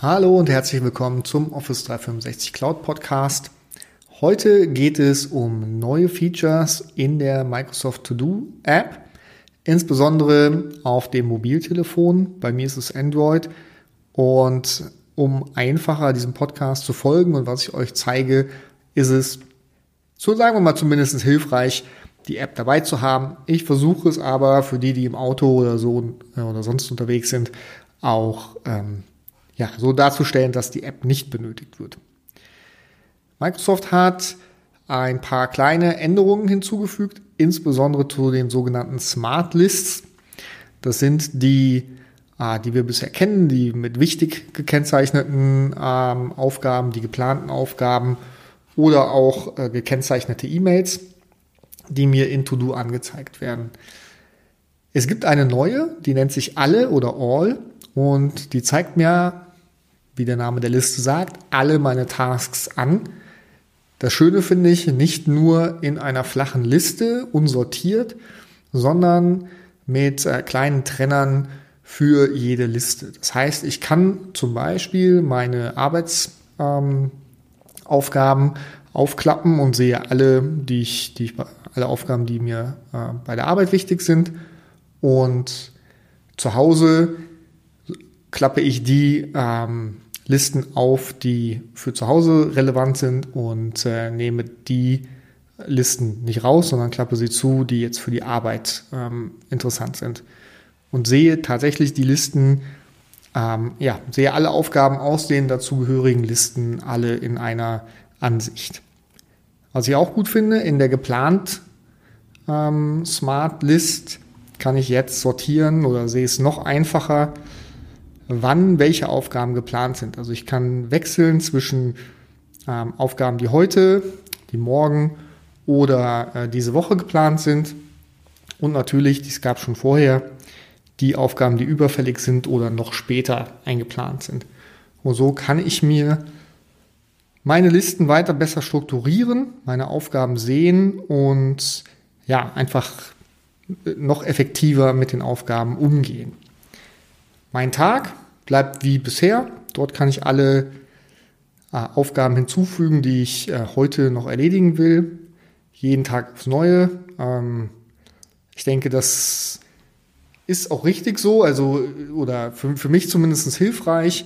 Hallo und herzlich willkommen zum Office 365 Cloud Podcast. Heute geht es um neue Features in der Microsoft To-Do App, insbesondere auf dem Mobiltelefon. Bei mir ist es Android und um einfacher diesem Podcast zu folgen und was ich euch zeige, ist es, so sagen wir mal zumindest hilfreich, die App dabei zu haben. Ich versuche es aber für die, die im Auto oder so äh, oder sonst unterwegs sind, auch ähm, ja, so darzustellen, dass die App nicht benötigt wird. Microsoft hat ein paar kleine Änderungen hinzugefügt, insbesondere zu den sogenannten Smart Lists. Das sind die, äh, die wir bisher kennen, die mit wichtig gekennzeichneten ähm, Aufgaben, die geplanten Aufgaben oder auch äh, gekennzeichnete E-Mails, die mir in To-Do angezeigt werden. Es gibt eine neue, die nennt sich Alle oder All und die zeigt mir wie der Name der Liste sagt, alle meine Tasks an. Das Schöne finde ich, nicht nur in einer flachen Liste unsortiert, sondern mit äh, kleinen Trennern für jede Liste. Das heißt, ich kann zum Beispiel meine Arbeitsaufgaben ähm, aufklappen und sehe alle, die ich, die ich, alle Aufgaben, die mir äh, bei der Arbeit wichtig sind. Und zu Hause klappe ich die ähm, Listen auf, die für zu Hause relevant sind und äh, nehme die Listen nicht raus, sondern klappe sie zu, die jetzt für die Arbeit ähm, interessant sind. Und sehe tatsächlich die Listen, ähm, ja, sehe alle Aufgaben aus den dazugehörigen Listen alle in einer Ansicht. Was ich auch gut finde, in der geplant ähm, Smart List kann ich jetzt sortieren oder sehe es noch einfacher wann welche Aufgaben geplant sind. Also ich kann wechseln zwischen ähm, Aufgaben, die heute, die morgen oder äh, diese Woche geplant sind und natürlich, dies gab schon vorher, die Aufgaben, die überfällig sind oder noch später eingeplant sind. Und so kann ich mir meine Listen weiter besser strukturieren, meine Aufgaben sehen und ja, einfach noch effektiver mit den Aufgaben umgehen. Mein Tag bleibt wie bisher. Dort kann ich alle äh, Aufgaben hinzufügen, die ich äh, heute noch erledigen will. Jeden Tag aufs Neue. Ähm, ich denke, das ist auch richtig so, also oder für, für mich zumindest hilfreich,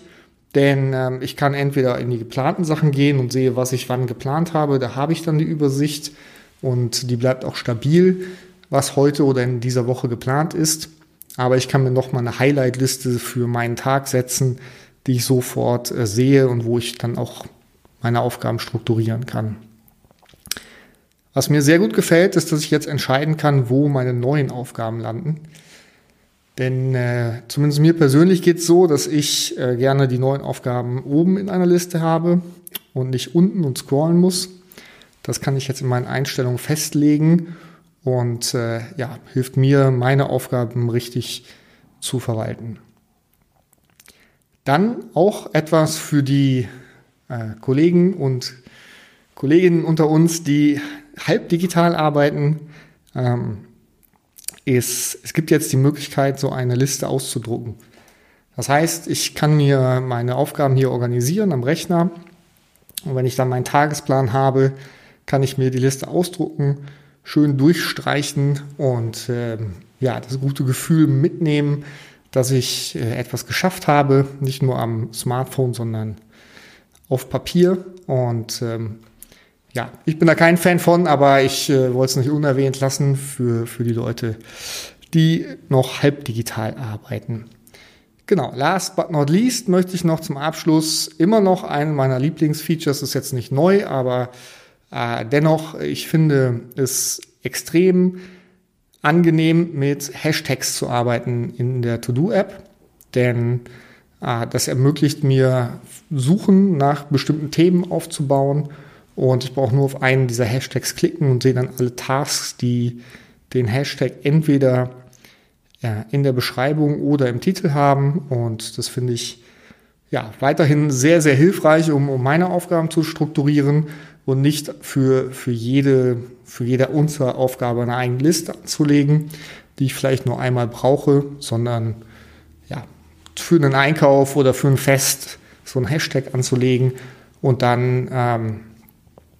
denn ähm, ich kann entweder in die geplanten Sachen gehen und sehe, was ich wann geplant habe. Da habe ich dann die Übersicht und die bleibt auch stabil, was heute oder in dieser Woche geplant ist. Aber ich kann mir noch mal eine Highlight-Liste für meinen Tag setzen, die ich sofort äh, sehe und wo ich dann auch meine Aufgaben strukturieren kann. Was mir sehr gut gefällt, ist, dass ich jetzt entscheiden kann, wo meine neuen Aufgaben landen. Denn äh, zumindest mir persönlich geht es so, dass ich äh, gerne die neuen Aufgaben oben in einer Liste habe und nicht unten und scrollen muss. Das kann ich jetzt in meinen Einstellungen festlegen und äh, ja, hilft mir, meine Aufgaben richtig zu verwalten. Dann auch etwas für die äh, Kollegen und Kolleginnen unter uns, die halb digital arbeiten. Ähm, ist, es gibt jetzt die Möglichkeit, so eine Liste auszudrucken. Das heißt, ich kann mir meine Aufgaben hier organisieren am Rechner. Und wenn ich dann meinen Tagesplan habe, kann ich mir die Liste ausdrucken schön durchstreichen und äh, ja, das gute Gefühl mitnehmen, dass ich äh, etwas geschafft habe, nicht nur am Smartphone, sondern auf Papier. Und ähm, ja, ich bin da kein Fan von, aber ich äh, wollte es nicht unerwähnt lassen für, für die Leute, die noch halb digital arbeiten. Genau, last but not least möchte ich noch zum Abschluss immer noch einen meiner Lieblingsfeatures, ist jetzt nicht neu, aber dennoch, ich finde es extrem angenehm, mit Hashtags zu arbeiten in der To-Do-App, denn äh, das ermöglicht mir, Suchen nach bestimmten Themen aufzubauen. Und ich brauche nur auf einen dieser Hashtags klicken und sehe dann alle Tasks, die den Hashtag entweder ja, in der Beschreibung oder im Titel haben. Und das finde ich ja weiterhin sehr, sehr hilfreich, um, um meine Aufgaben zu strukturieren und nicht für, für, jede, für jede Unteraufgabe eine eigene Liste anzulegen, die ich vielleicht nur einmal brauche, sondern ja, für einen Einkauf oder für ein Fest so einen Hashtag anzulegen und dann ähm,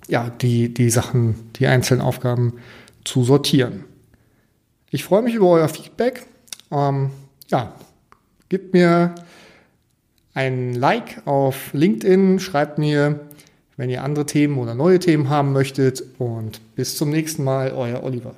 ja, die, die Sachen, die einzelnen Aufgaben zu sortieren. Ich freue mich über euer Feedback. Ähm, ja, gebt mir ein Like auf LinkedIn, schreibt mir, wenn ihr andere Themen oder neue Themen haben möchtet und bis zum nächsten Mal, euer Oliver.